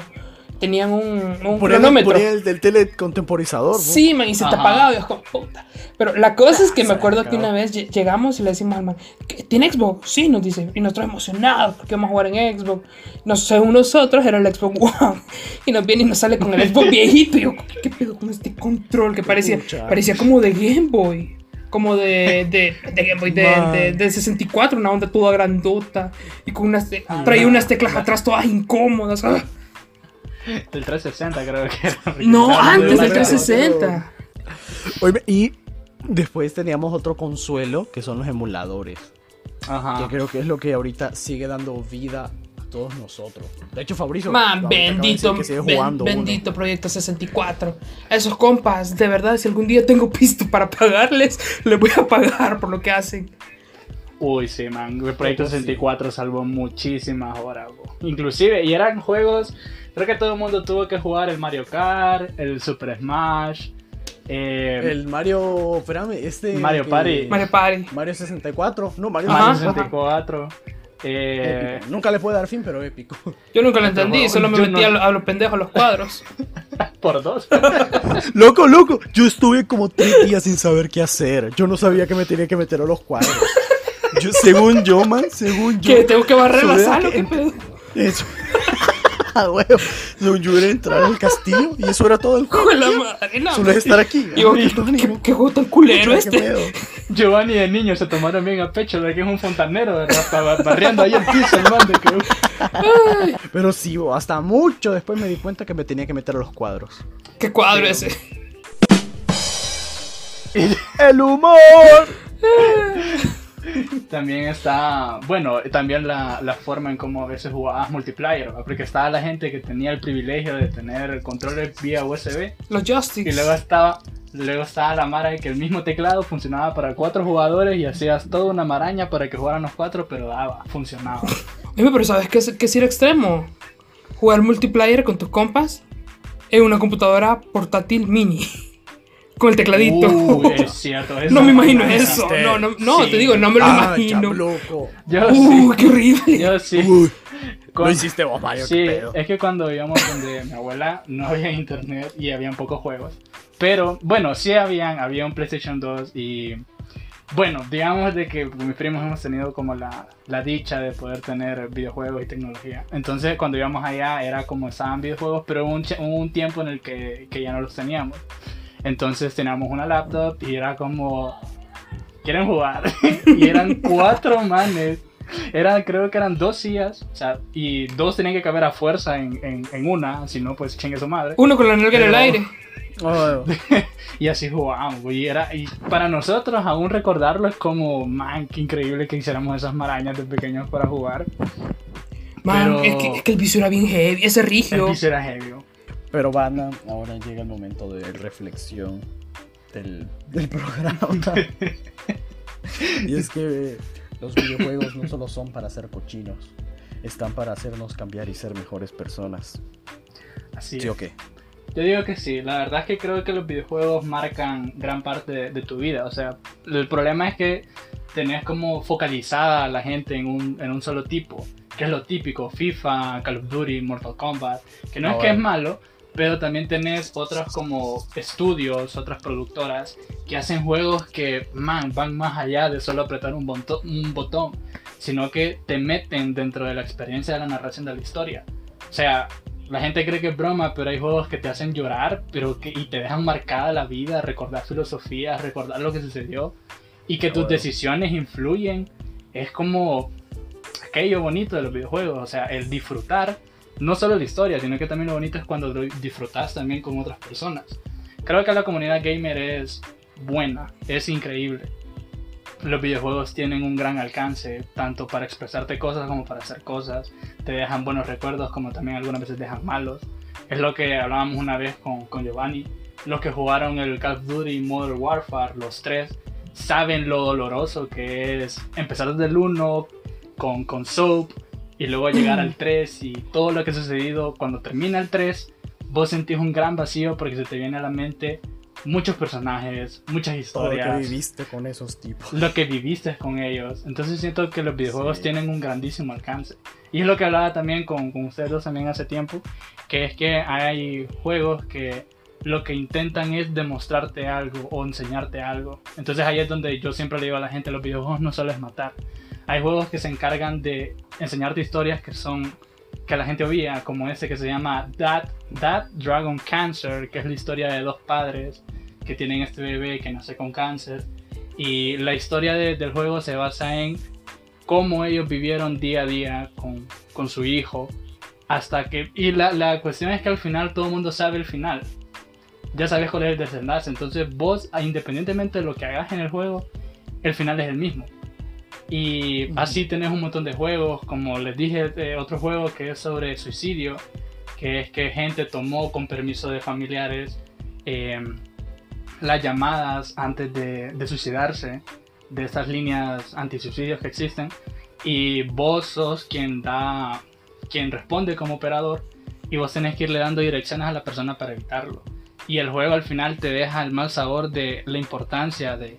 tenían un, un Ponían, cronómetro. ponían el del telecontemporizador. ¿no? Sí, man, y se te Ajá. apagaba y es como, puta. Pero la cosa es que me Se acuerdo que una vez lle- llegamos y le decimos al man, "¿Qué- ¿tiene Xbox? Sí, nos dice. Y nosotros emocionados porque vamos a jugar en Xbox. No, según nosotros era el Xbox One. <laughs> Y nos viene y nos sale con el Xbox viejito. Y yo, ¿qué, qué pedo con este control? Que parecía, parecía como de Game Boy. Como de, de, de Game Boy de, de, de 64, una onda toda grandota. Y con unas, te- traía unas teclas atrás todas incómodas. ¡ah! <laughs> <laughs> Del 360 creo que era. No, antes del barato. 360. Oye, y después teníamos otro consuelo que son los emuladores. Ajá. Que creo que es lo que ahorita sigue dando vida a todos nosotros. De hecho, Fabricio. Man, de bendito, que sigue ben- jugando uno. bendito Proyecto 64. A esos compas, de verdad, si algún día tengo <laughs> pisto para pagarles, les voy a pagar por lo que hacen. Uy, sí, man. El Proyecto 64 salvó muchísimas horas. Inclusive, y eran juegos. Creo que todo el mundo tuvo que jugar el Mario Kart, el Super Smash. eh, El Mario. Espérame, este. Mario que- Party. Mario Party. Mario 64. No, Mario Ajá. Mario 64. 64. eh, Épico. Nunca le puede dar fin, pero épico. Yo nunca lo entendí, solo me yo metí no- a, lo- a los pendejos los cuadros. <laughs> por dos. <laughs> loco, loco. Yo estuve como tres días sin saber qué hacer. Yo no sabía que me tenía que meter a los cuadros. Yo, según yo, man, según yo. ¿Que tengo que barrer la sala qué pedo? Eso. <laughs> Ah, huevo. Según yo era entrar al castillo y eso era todo el juego. La madre, no. Solo es estar aquí. Y yo, ¿qué, qué- qué juego tan culero ¿Qué este? Giovanni de niño se tomaron bien a pecho de que es un fontanero, barriendo ahí el piso, el man, de que- Pero sí, hasta mucho después me di cuenta que me tenía que meter a los cuadros. ¿Qué cuadro ese? <laughs> ¡El humor! También está, bueno, también la, la forma en cómo a veces jugabas multiplayer, porque estaba la gente que tenía el privilegio de tener el control vía USB Los joysticks. y luego estaba, luego estaba la mara de que el mismo teclado funcionaba para cuatro jugadores y hacías toda una maraña para que jugaran los cuatro, pero daba, funcionaba. <laughs> Oye, pero ¿sabes qué es, qué es ir extremo? Jugar multiplayer con tus compas en una computadora portátil mini. <laughs> Con el tecladito. Uh, es <laughs> cierto. no me imagino no eso. No, no, no Sí. te digo, no me lo Ah, imagino. loco. Yo Uh, sí. qué horrible. Yo sí. Uy, Con- lo hiciste vos, Mario, Sí, qué pedo. es que cuando vivíamos donde mi abuela no había internet y habían pocos juegos. Pero bueno, sí habían, había un PlayStation 2 y bueno, digamos de que mis primos hemos tenido como la, la dicha de poder tener videojuegos y tecnología. Entonces cuando íbamos allá era como estaban videojuegos, pero hubo un, un tiempo en el que, que ya no los teníamos. Entonces teníamos una laptop y era como, ¿quieren jugar? <laughs> y eran cuatro manes. Eran, creo que eran dos sillas, o sea, y dos tenían que caber a fuerza en, en, en una, si no, pues chingue su madre. Uno con la nalga en el aire. Oh, <laughs> Y así jugábamos, y, era, y para nosotros aún recordarlo es como, man, qué increíble que hiciéramos esas marañas de pequeños para jugar. Man, Pero- es, que, es que el viso era bien heavy, ese El rigio. piso era heavy. Pero banda, ahora llega el momento de reflexión del, del programa. y es que los videojuegos no solo son para ser cochinos, están para hacernos cambiar y ser mejores personas. Así ¿Sí es. o qué? Yo digo que sí, la verdad es que creo que los videojuegos marcan gran parte de, de tu vida. O sea, el problema es que tenés como focalizada a la gente en un, en un solo tipo, que es lo típico, FIFA, Call of Duty, Mortal Kombat, que no Ah, es que es bueno. malo, pero también tenés otros como estudios, otras productoras que hacen juegos que, man, van más allá de solo apretar un, bonto- un botón, sino que te meten dentro de la experiencia de la narración de la historia. O sea, la gente cree que es broma, pero hay juegos que te hacen llorar pero que, y te dejan marcada la vida, recordar filosofías, recordar lo que sucedió y que tus bueno. decisiones influyen. Es como aquello bonito de los videojuegos, o sea, el disfrutar, no solo la historia, sino que también lo bonito es cuando disfrutas también con otras personas. Creo que la comunidad gamer es buena, es increíble. Los videojuegos tienen un gran alcance, tanto para expresarte cosas como para hacer cosas. Te dejan buenos recuerdos, como también algunas veces dejan malos. Es lo que hablábamos una vez con, con Giovanni. Los que jugaron el Call of Duty Modern Warfare, los tres, saben lo doloroso que es empezar desde el 1 con, con Soap y luego llegar al <clears throat> 3 y todo lo que ha sucedido. Cuando termina el 3, vos sentís un gran vacío porque se te viene a la mente muchos personajes, muchas Todo lo que historias, viviste con esos tipos. lo que viviste con ellos. Entonces siento que los videojuegos Sí. tienen un grandísimo alcance. Y es lo que hablaba también con, con ustedes dos también hace tiempo, que es que hay juegos que lo que intentan es demostrarte algo o enseñarte algo. Entonces ahí es donde yo siempre le digo a la gente, los videojuegos no solo es matar. Hay juegos que se encargan de enseñarte historias que son que la gente oía, como ese que se llama That, That Dragon Cancer, que es la historia de dos padres que tienen este bebé que nace con cáncer. Y la historia de- del juego se basa en cómo ellos vivieron día a día con, con su hijo. Hasta que. Y la, la cuestión es que al final todo el mundo sabe el final. Ya sabes cuál es el desenlace. Entonces, vos, independientemente de lo que hagas en el juego, el final es el mismo. Y así tenés un montón de juegos. Como les dije, eh, otro juego que es sobre suicidio. Que es que gente tomó con permiso de familiares. eh, las llamadas antes de, de suicidarse de estas líneas antisuicidios que existen y vos sos quien da quien responde como operador y vos tenés que irle dando direcciones a la persona para evitarlo y el juego al final te deja el mal sabor de la importancia de,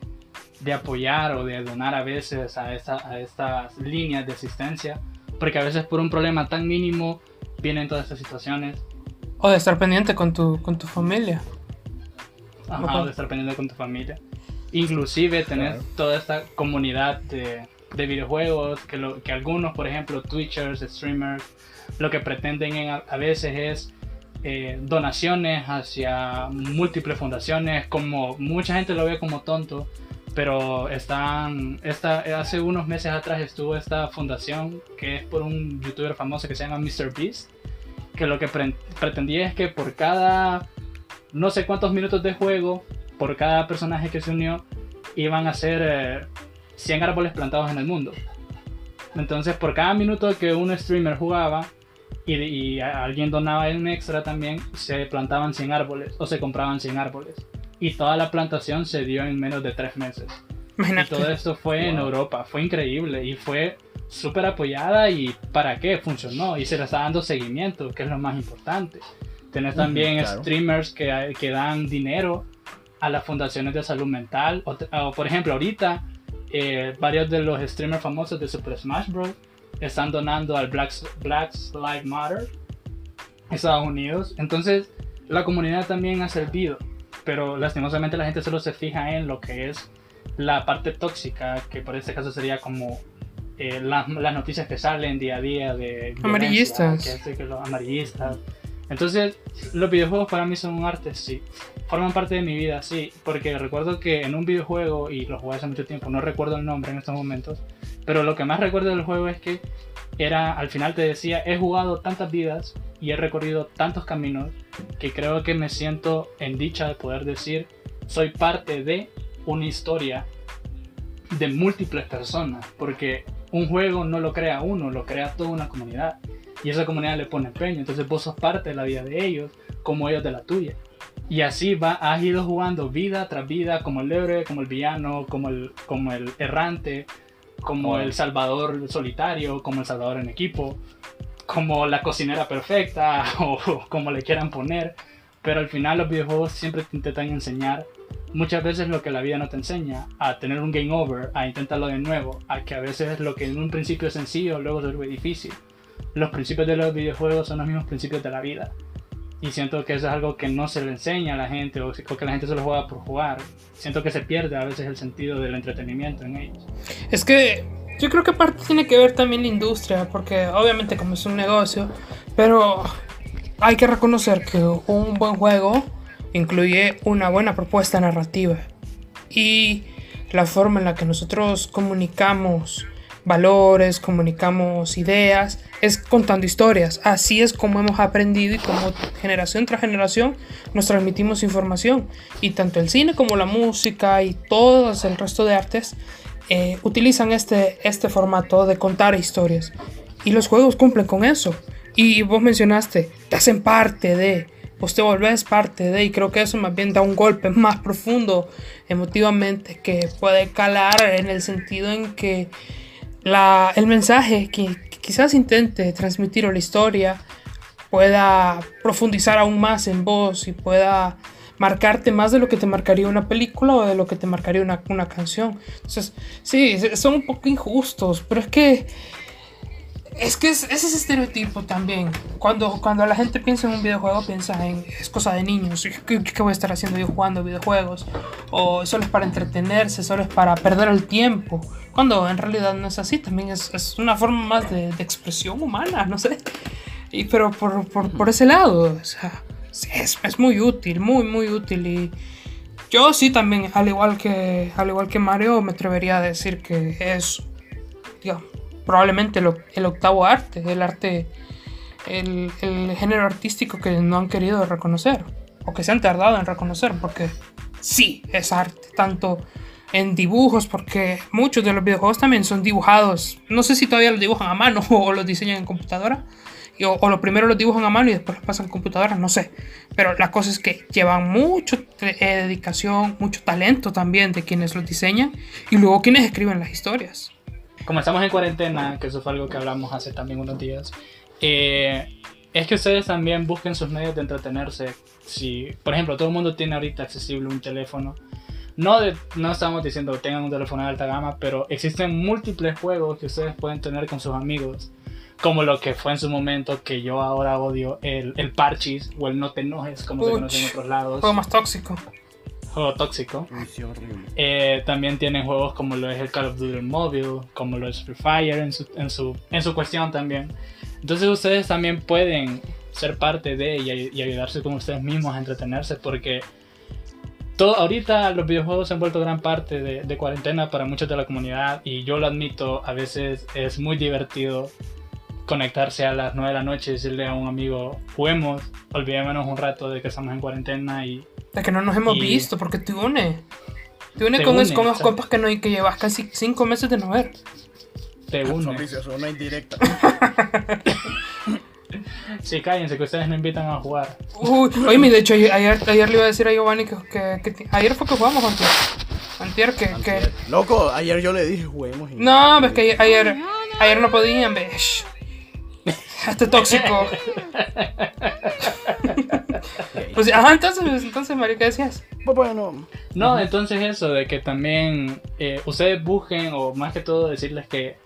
de apoyar o de donar a veces a, esta- a estas líneas de asistencia porque a veces por un problema tan mínimo vienen todas estas situaciones O de estar pendiente con tu, con tu familia. Ajá, Ajá. de estar pendiente con tu familia. Inclusive tener Claro. toda esta comunidad de, de videojuegos, que, lo, que algunos, por ejemplo, Twitchers, streamers, lo que pretenden en- a, a veces es eh, donaciones hacia múltiples fundaciones, como mucha gente lo ve como tonto, pero están, esta, hace unos meses atrás estuvo esta fundación que es por un youtuber famoso que se llama MrBeast, que lo que pre- pretendía es que por cada no sé cuántos minutos de juego por cada personaje que se unió iban a ser eh, 100 árboles plantados en el mundo. Entonces, por cada minuto que un streamer jugaba y, alguien donaba un extra también, se plantaban 100 árboles o se compraban 100 árboles. Y toda la plantación se dio en menos de 3 meses. Y todo esto fue en. Europa, fue increíble y fue súper apoyada y para qué funcionó y se le está dando seguimiento, que es lo más importante. Tenés Ujú, también claro. streamers que, que dan dinero a las fundaciones de salud mental. O, por ejemplo, ahorita eh, varios de los streamers famosos de Super Smash Bros. están donando al Black, Black Lives Matter Estados Unidos. Entonces, la comunidad también ha servido, pero lastimosamente la gente solo se fija en lo que es la parte tóxica, que por este caso sería como eh, las, las noticias que salen día a día de Amarillistas. que que los amarillistas. Entonces, los videojuegos para mí son un arte, sí. Forman parte de mi vida, sí. Porque recuerdo que en un videojuego, y lo jugué hace mucho tiempo, no recuerdo el nombre en estos momentos, pero lo que más recuerdo del juego es que era, al final te decía, he jugado tantas vidas y he recorrido tantos caminos que creo que me siento en dicha de poder decir, soy parte de una historia de múltiples personas, porque un juego no lo crea uno, lo crea toda una comunidad. Y esa comunidad le pone empeño, entonces vos sos parte de la vida de ellos, como ellos de la tuya. Y así va, has ido jugando vida tras vida, como el héroe, como el villano, como el, como el errante, como el salvador solitario, como el salvador en equipo, como la cocinera perfecta, <laughs> o como le quieran poner. Pero al final los videojuegos siempre te intentan enseñar muchas veces lo que la vida no te enseña, a tener un game over, a intentarlo de nuevo, a que a veces lo que en un principio es sencillo, luego se vuelve difícil. Los principios de los videojuegos son los mismos principios de la vida. Y siento que eso es algo que no se le enseña a la gente o que la gente solo juega por jugar. Siento que se pierde a veces el sentido del entretenimiento en ellos. Es que yo creo que parte tiene que ver también la industria, porque obviamente como es un negocio, pero hay que reconocer que un buen juego incluye una buena propuesta narrativa y la forma en la que nosotros comunicamos valores, comunicamos ideas, es contando historias. Así es como hemos aprendido y como generación tras generación nos transmitimos información. Y tanto el cine como la música y todo el resto de artes eh, utilizan este, este formato de contar historias. Y los juegos cumplen con eso. Y vos mencionaste, te hacen parte de, vos te volvés parte de, y creo que eso más bien da un golpe <laughs> más profundo emotivamente que puede calar en el sentido en que el mensaje que, que quizás intente transmitir o la historia pueda profundizar aún más en vos y pueda marcarte más de lo que te marcaría una película o de lo que te marcaría una, una canción. Entonces, sí, son un poco injustos, pero es que es que es, ese estereotipo también. Cuando, cuando la gente piensa en un videojuego, piensa en es cosa de niños. ¿Qué, qué voy a estar haciendo yo jugando videojuegos? O solo es para entretenerse, solo es para perder el tiempo. Cuando en realidad no es así, también es, es una forma más de, de, expresión humana, no sé. Y, pero por, por, por ese lado, o sea, es, es, muy útil, muy, muy útil. Y yo sí también, al igual que, al igual que Mario, me atrevería a decir que es, digamos, probablemente el, octavo arte, el arte, el, género artístico que no han querido reconocer o que se han tardado en reconocer, porque sí es arte, tanto en dibujos, porque muchos de los videojuegos también son dibujados, no sé si todavía los dibujan a mano <laughs> o los diseñan en computadora, o, o lo primero los dibujan a mano y después los pasan a computadora, no sé, pero la cosa es que llevan mucho eh, dedicación, mucho talento también de quienes los diseñan y luego quienes escriben las historias como estamos en cuarentena, que eso fue algo que hablamos hace también unos días, eh, es que ustedes también busquen sus medios de entretenerse. Si, por ejemplo, todo el mundo tiene ahorita accesible un teléfono. No, de, no estamos diciendo que tengan un teléfono de alta gama, pero existen múltiples juegos que ustedes pueden tener con sus amigos. Como lo que fue en su momento, que yo ahora odio, el, el parchis o el no te enojes, como Uch, se conoce en otros lados. Juego más tóxico juego tóxico. Eh, también tienen juegos como lo es el Call of Duty Mobile, como lo es Free Fire en su, en su, en su cuestión también. Entonces ustedes también pueden ser parte de y, y ayudarse con ustedes mismos a entretenerse porque todo, ahorita los videojuegos se han vuelto gran parte de, de, cuarentena para muchos de la comunidad y yo lo admito, a veces es muy divertido conectarse a las 9 de la noche y decirle a un amigo, juguemos, olvidémonos un rato de que estamos en cuarentena y de que no nos hemos y... visto, porque te une. Te une, te con, une, con los compas que, no, que llevas casi cinco meses de no ver. Te une. una indirecta. <laughs> sí, cállense, que ustedes no invitan a jugar. Uy, oye, de hecho, ayer, ayer le iba a decir a Giovanni que, que, que ayer fue que jugamos antier. Antier que, antier. que... Loco, ayer yo le dije juguemos. Y... No, ves que ayer, ayer, ayer no podían, ves. Este tóxico. <laughs> <laughs> pues, ajá, entonces, entonces, Mario, ¿qué decías? Pues bueno. No, entonces eso, de que también eh, ustedes busquen, o más que todo decirles que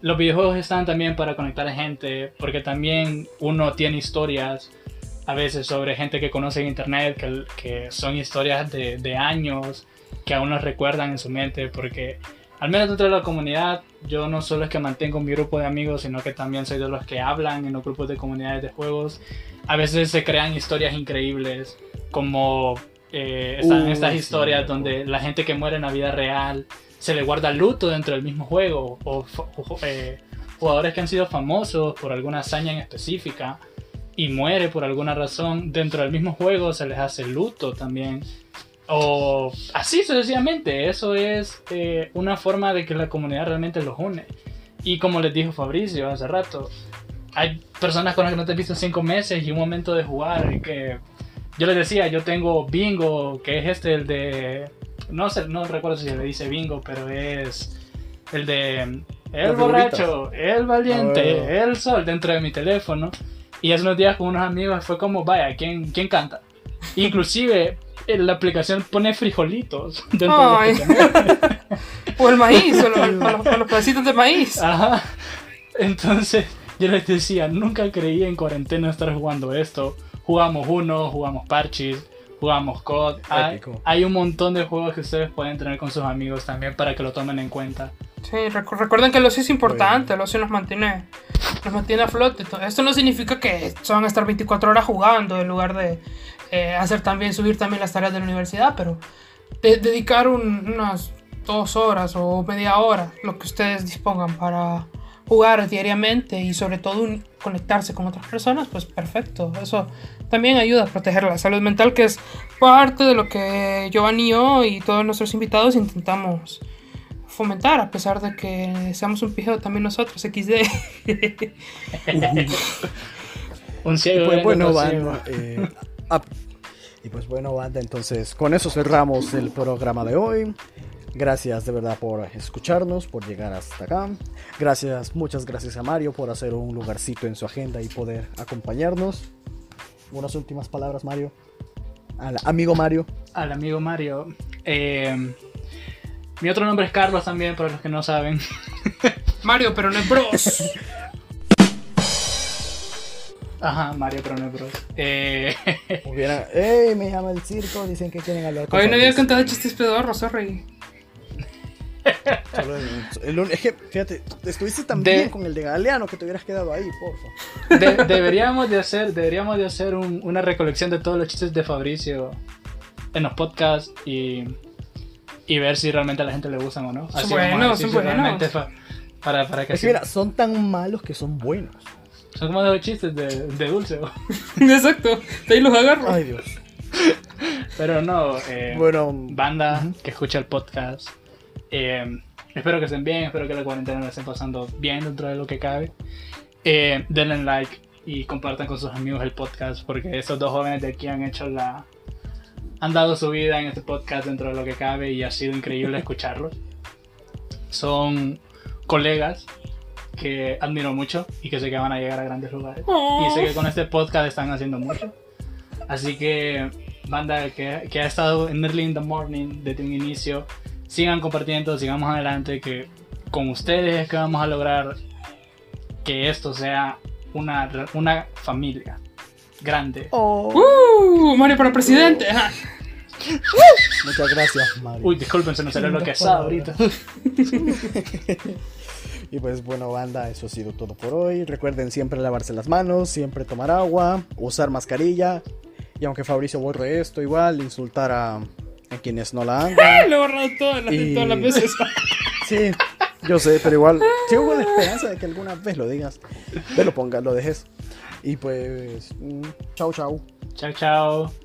los videojuegos están también para conectar a gente, porque también uno tiene historias a veces sobre gente que conoce en internet, que, que son historias de, de años, que aún nos recuerdan en su mente, porque al menos dentro de la comunidad, yo no solo es que mantengo mi grupo de amigos, sino que también soy de los que hablan en los grupos de comunidades de juegos. A veces se crean historias increíbles, como eh, están uh, estas historias sí, donde la gente que muere en la vida real se le guarda luto dentro del mismo juego, o, o eh, jugadores que han sido famosos por alguna hazaña en específica y muere por alguna razón, dentro del mismo juego se les hace luto también. O así sucesivamente, eso es eh, una forma de que la comunidad realmente los une. Y como les dijo Fabricio hace rato, hay personas con las que no te he visto cinco meses y un momento de jugar y que yo les decía, yo tengo bingo, que es este, el de, no sé, no recuerdo si se le dice bingo, pero es el de el borracho, el valiente, oh. el sol dentro de mi teléfono. Y hace unos días con unos amigos fue como, vaya, ¿quién, quién canta? Inclusive la aplicación pone frijolitos <laughs> dentro Ay. de O el maíz, o <laughs> los, los, los, pedacitos de maíz. Ajá. Entonces, yo les decía, nunca creí en cuarentena estar jugando esto. Jugamos uno, jugamos parches, jugamos COD. Hay, hay, un montón de juegos que ustedes pueden tener con sus amigos también para que lo tomen en cuenta. Sí, recu recuerden que el ocio es importante, el ocio nos mantiene, nos mantiene a flote. Esto no significa que se van a estar 24 horas jugando en lugar de eh, hacer también, subir también las tareas de la universidad, pero de dedicar un, unas dos horas o media hora, lo que ustedes dispongan para jugar diariamente y sobre todo un, conectarse con otras personas, pues perfecto. Eso también ayuda a proteger la salud mental, que es parte de lo que Giovanni y yo y todos nuestros invitados intentamos fomentar, a pesar de que seamos un pijo también nosotros, XD. <laughs> un ciego. Pues, bueno, van, eh, a, y pues bueno, banda, entonces con eso cerramos el programa de hoy. Gracias de verdad por escucharnos, por llegar hasta acá. Gracias, muchas gracias a Mario por hacer un lugarcito en su agenda y poder acompañarnos. Unas últimas palabras, Mario. Al amigo Mario. al amigo Mario. Eh, mi otro nombre es Carlos también, para los que no saben. <laughs> Mario, pero no es Bros. Ajá, Mario, pero no es Bros. Eh, Hubiera, ¡Ey! Me llama el circo. Dicen que quieren hablar con Hoy no había contado chistes pedorros, sorry. El- el es que, fíjate, estuviste tan De- bien con el de Galeano que te hubieras quedado ahí, porfa. de- deberíamos de hacer, deberíamos de hacer un- una recolección de todos los chistes de Fabricio en los podcasts y, y ver si realmente a la gente le gustan o no. Son vamos a buenos, son si buenos. realmente fa- para, para que Es que así- mira, son tan malos que son buenos. son como los chistes de, de dulce. <laughs> Exacto. De ahí los agarro. Ay, Dios. Pero no, eh, Bueno, banda Ujú. que escucha el podcast. eh, espero que estén bien, espero que la cuarentena la estén pasando bien dentro de lo que cabe. Eh, denle like y compartan con sus amigos el podcast porque estos dos jóvenes de aquí han hecho la... Han dado su vida en este podcast dentro de lo que cabe y ha sido increíble <laughs> escucharlos. Son colegas que admiro mucho y que sé que van a llegar a grandes lugares. Y sé que con este podcast están haciendo mucho. Así que, banda que, que ha estado en Early in the Morning desde un inicio, sigan compartiendo, sigamos adelante, que con ustedes es que vamos a lograr que esto sea una, una familia grande. Oh, Uh, Mario para presidente. Ajá. <laughs> muchas gracias, Mario. Uy, disculpen, se nos salió lo que es ahorita. <laughs> Y pues bueno, banda, eso ha sido todo por hoy. Recuerden siempre lavarse las manos, siempre tomar agua, usar mascarilla. Y aunque Fabricio borre esto, igual insultar a, a quienes no la hagan. <laughs> Lo he borrado todas las, Y- todas las veces. Sí, yo sé, pero igual sigo con la esperanza de que alguna vez lo digas. Ve, lo pongas, lo dejes. Y pues, mm, chau, chau. Chao, chao.